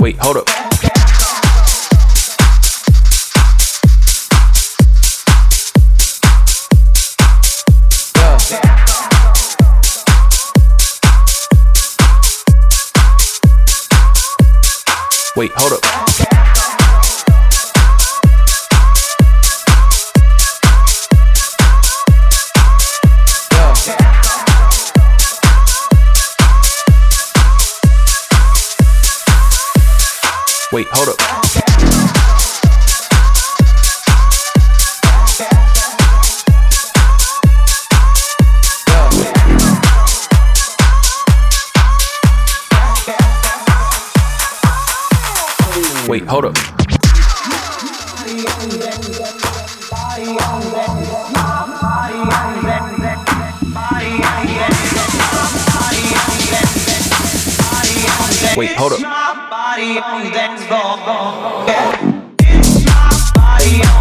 Wait, hold up. Wait, hold up. Wait, hold up. Wait, hold up. Wait, hold up body on the dance floor. Yeah. It's my body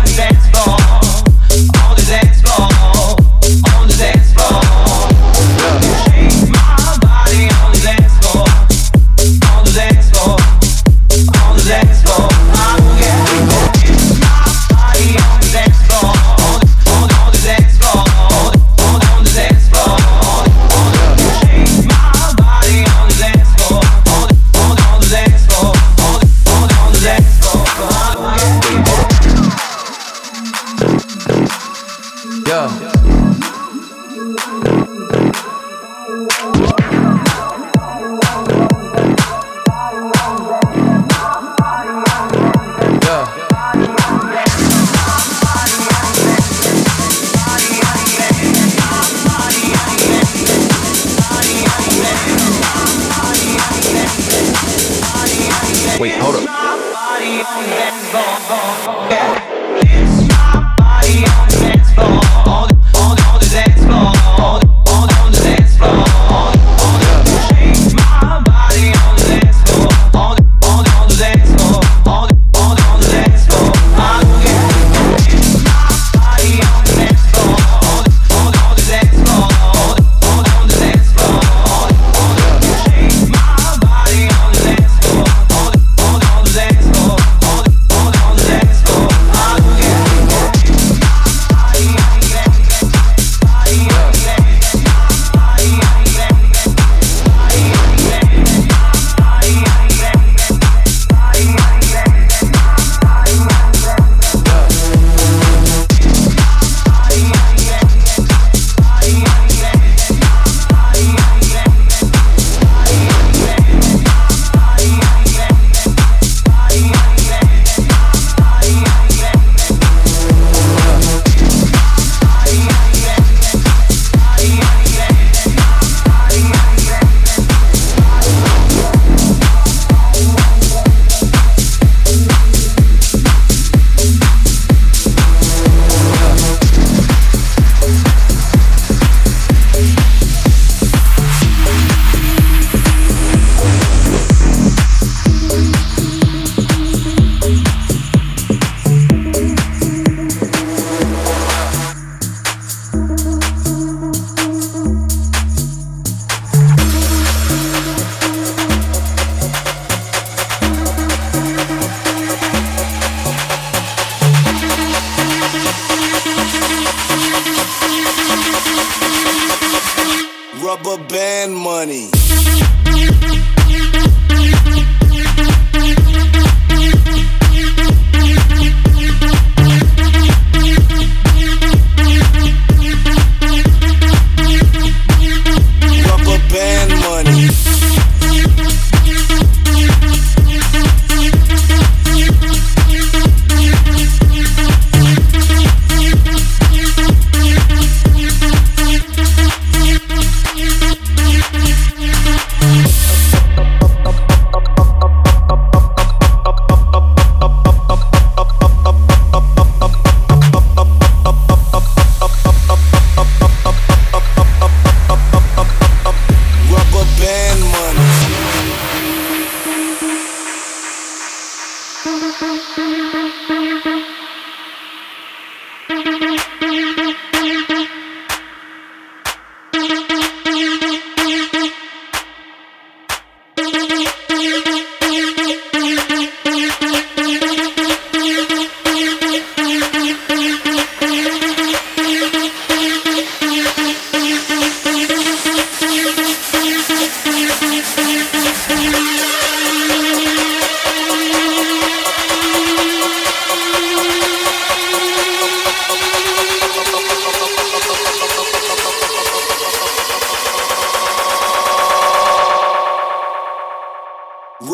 Yeah.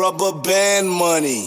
Rubber band money.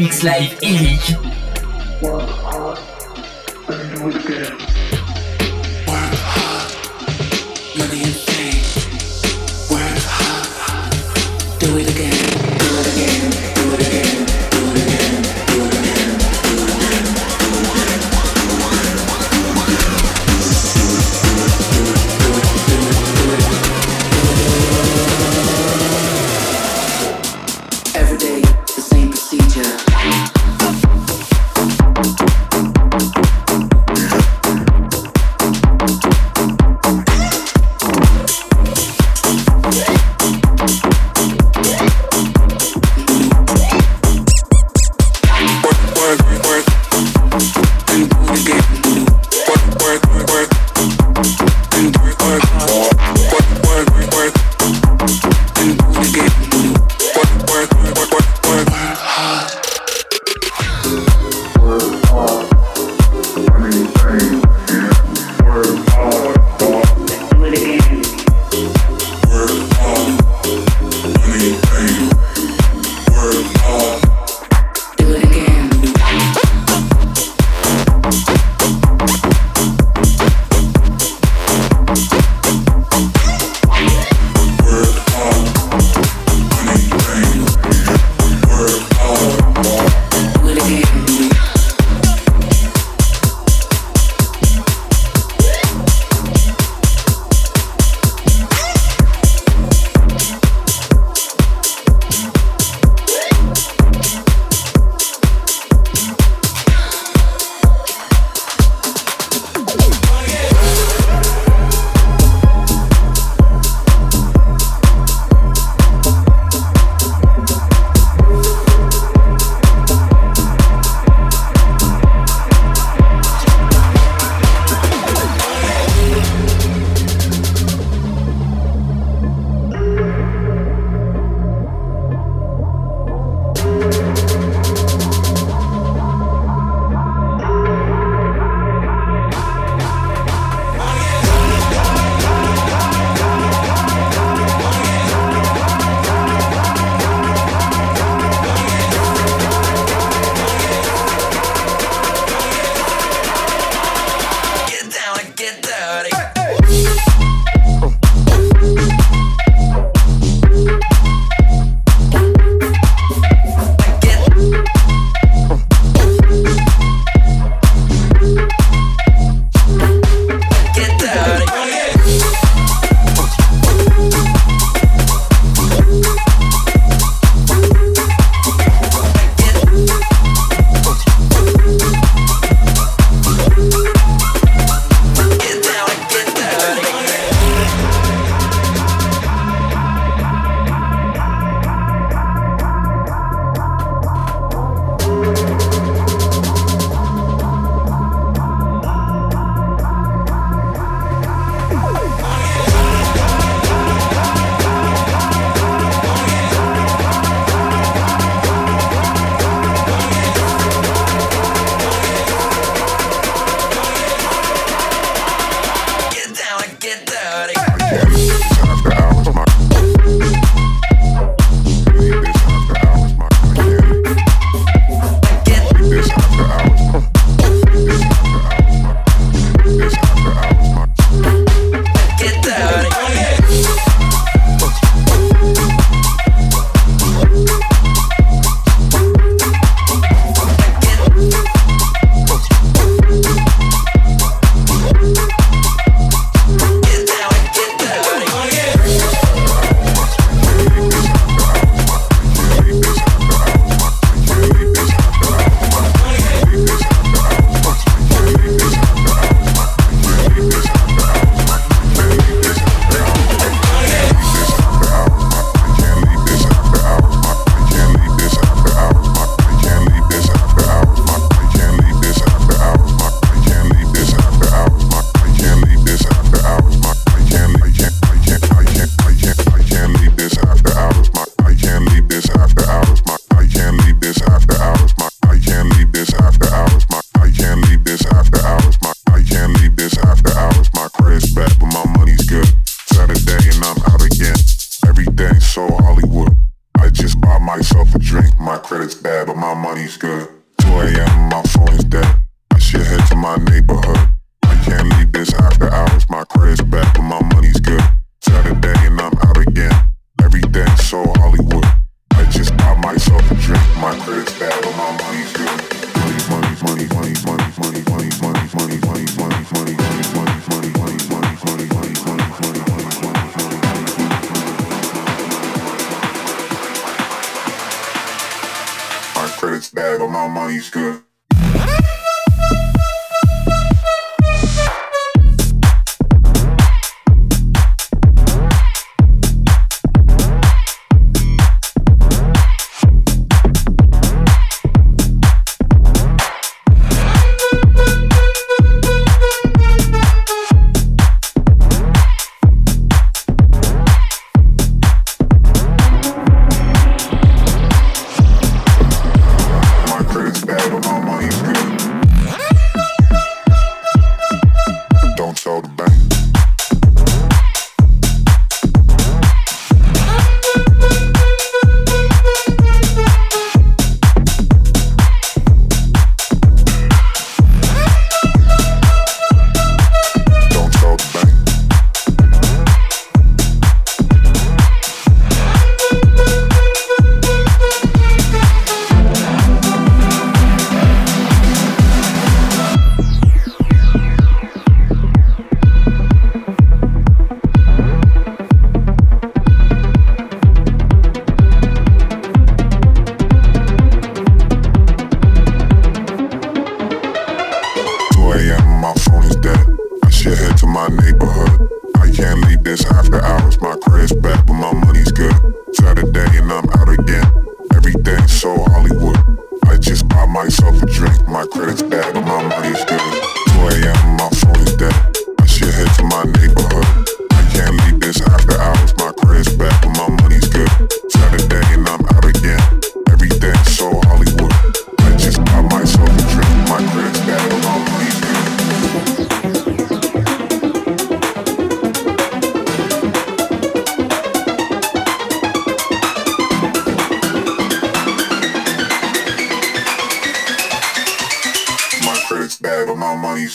Mix Live Eric.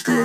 Good.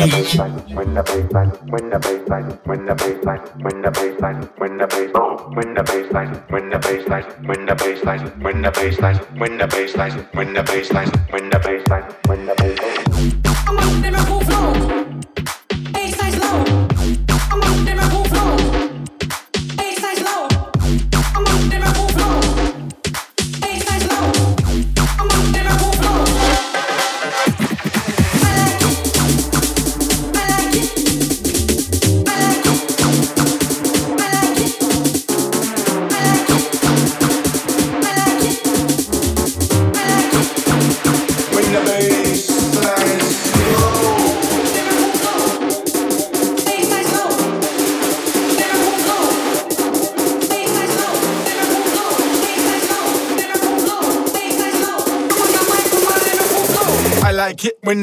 Live Eric. when the baseline, when the baseline, when the baseline, when the baseline, when the bass, oh, when the baseline, when the baseline, when the baseline, when the baseline, when the baseline, when the baseline, when the baseline, when the baseline. When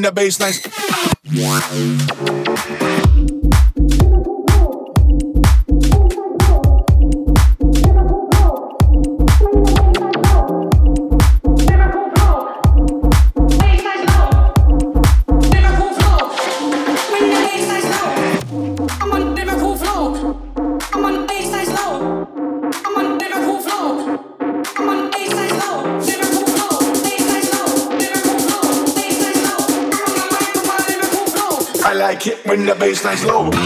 the baseline. bass nice low.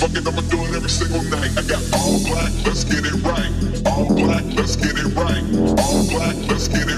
Fuck it, I'ma do it every single night. I got all black, let's get it right. All black, let's get it right. All black, let's get it right.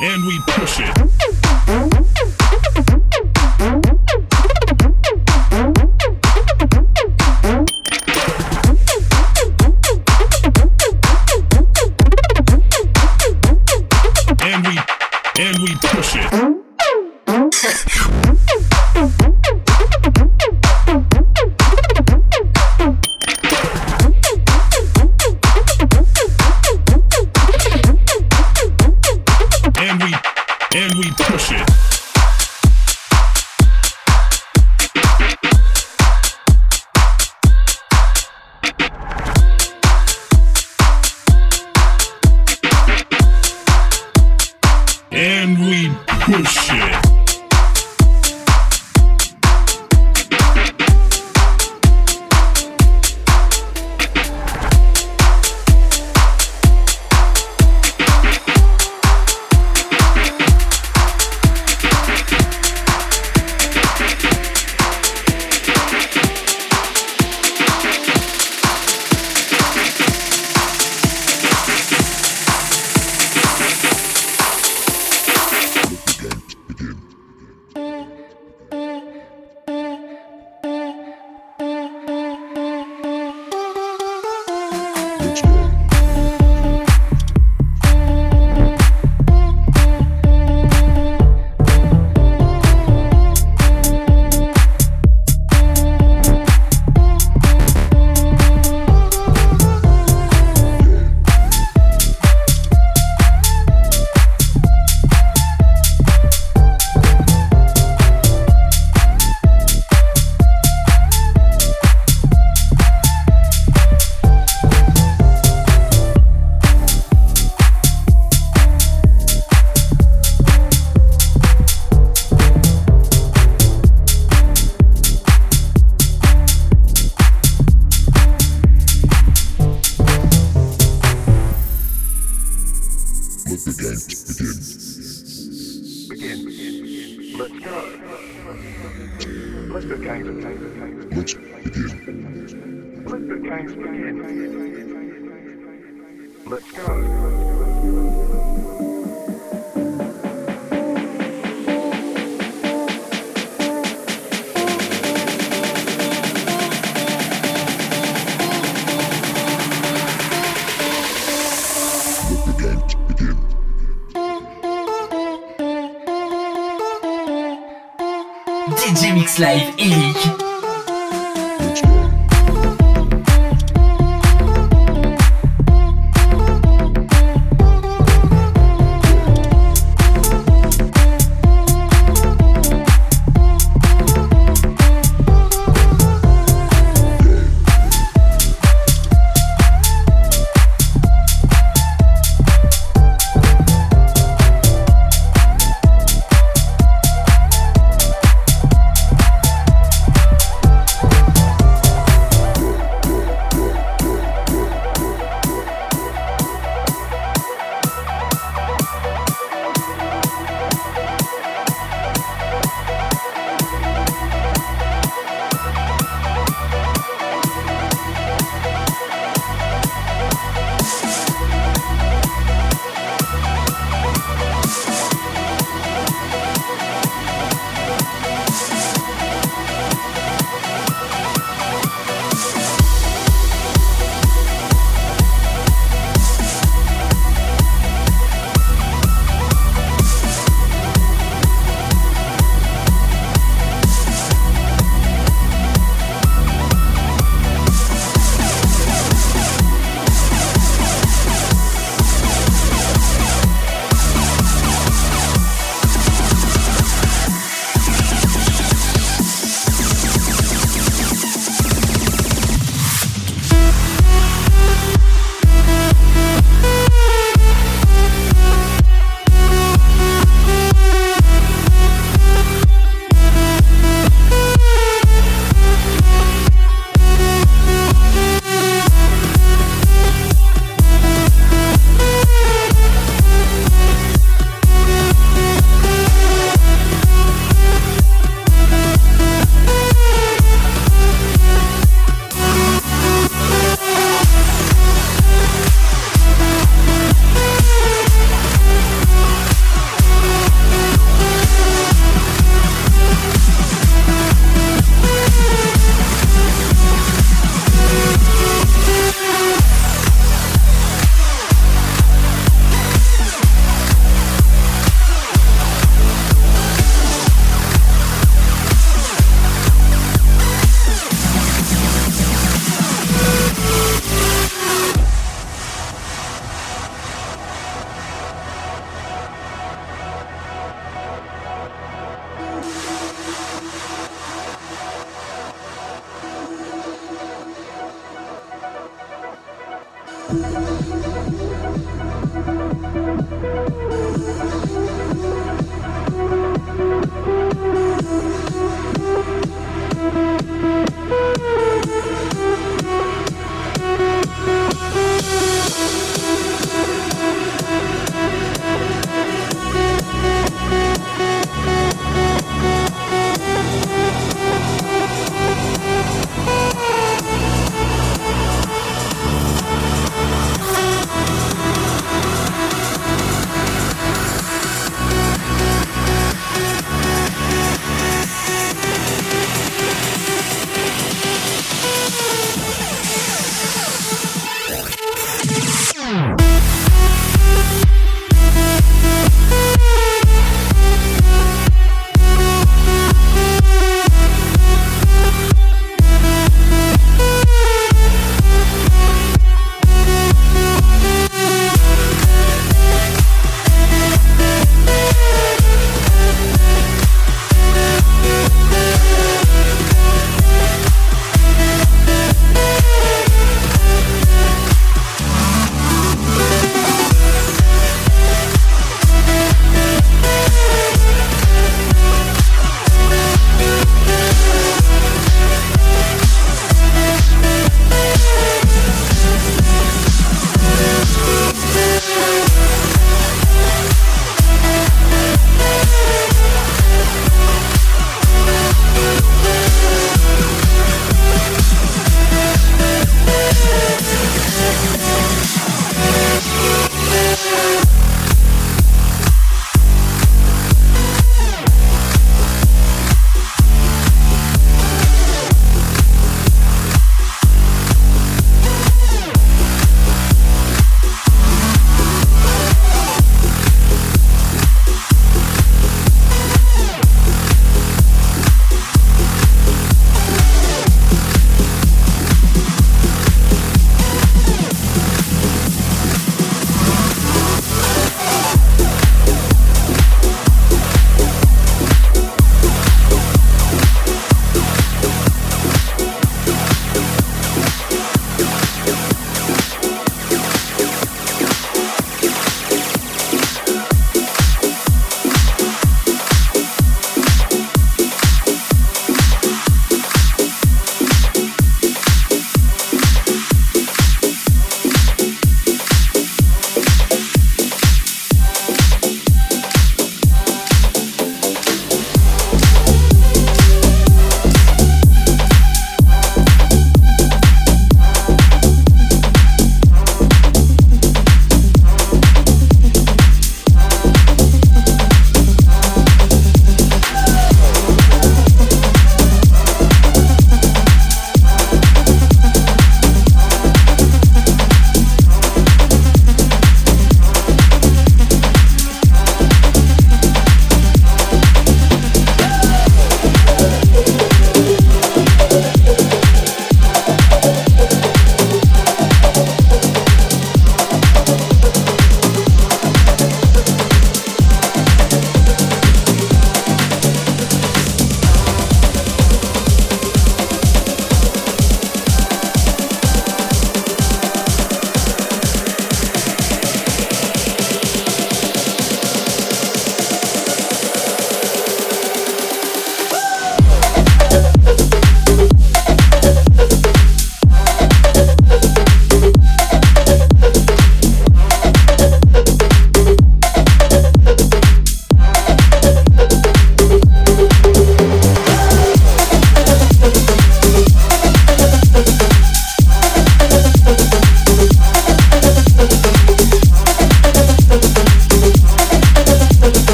And we push it.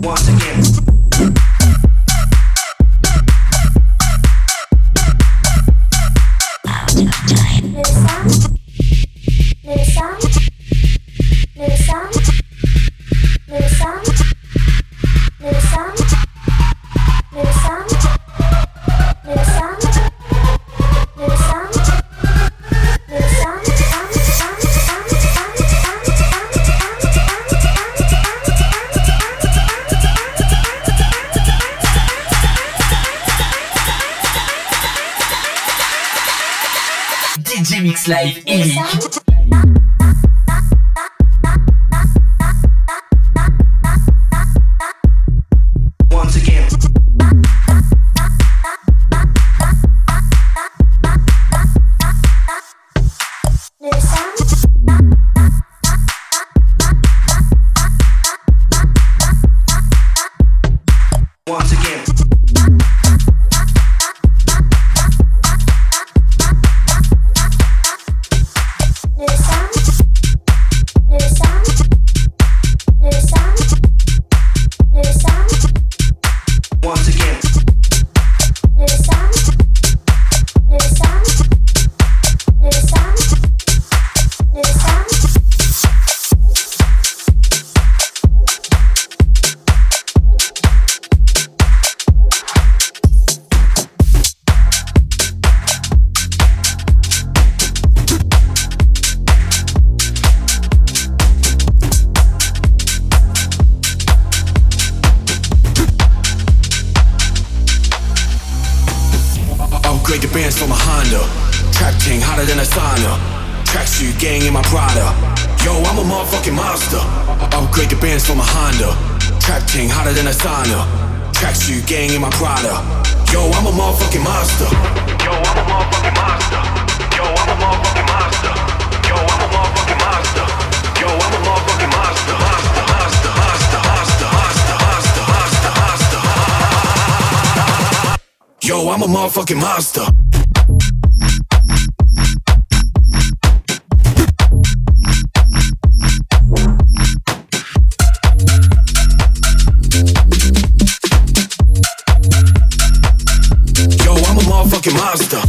watching. King hotter than a sauna. Tracksuit gang in my Prada. Yo, I'm a motherfucking monster. Upgrade the bands from a Honda. Trap king hotter than a sauna. Tracksuit gang in my Prada. Yo, I'm a motherfucking monster. Yo, I'm a motherfucking monster. Yo, I'm a motherfucking monster. Yo, I'm a motherfucking monster. Yo, I'm a motherfucking monster. Monster, monster, monster, monster, monster, monster, monster, monster. Yo, I'm a motherfucking monster. Motherfucking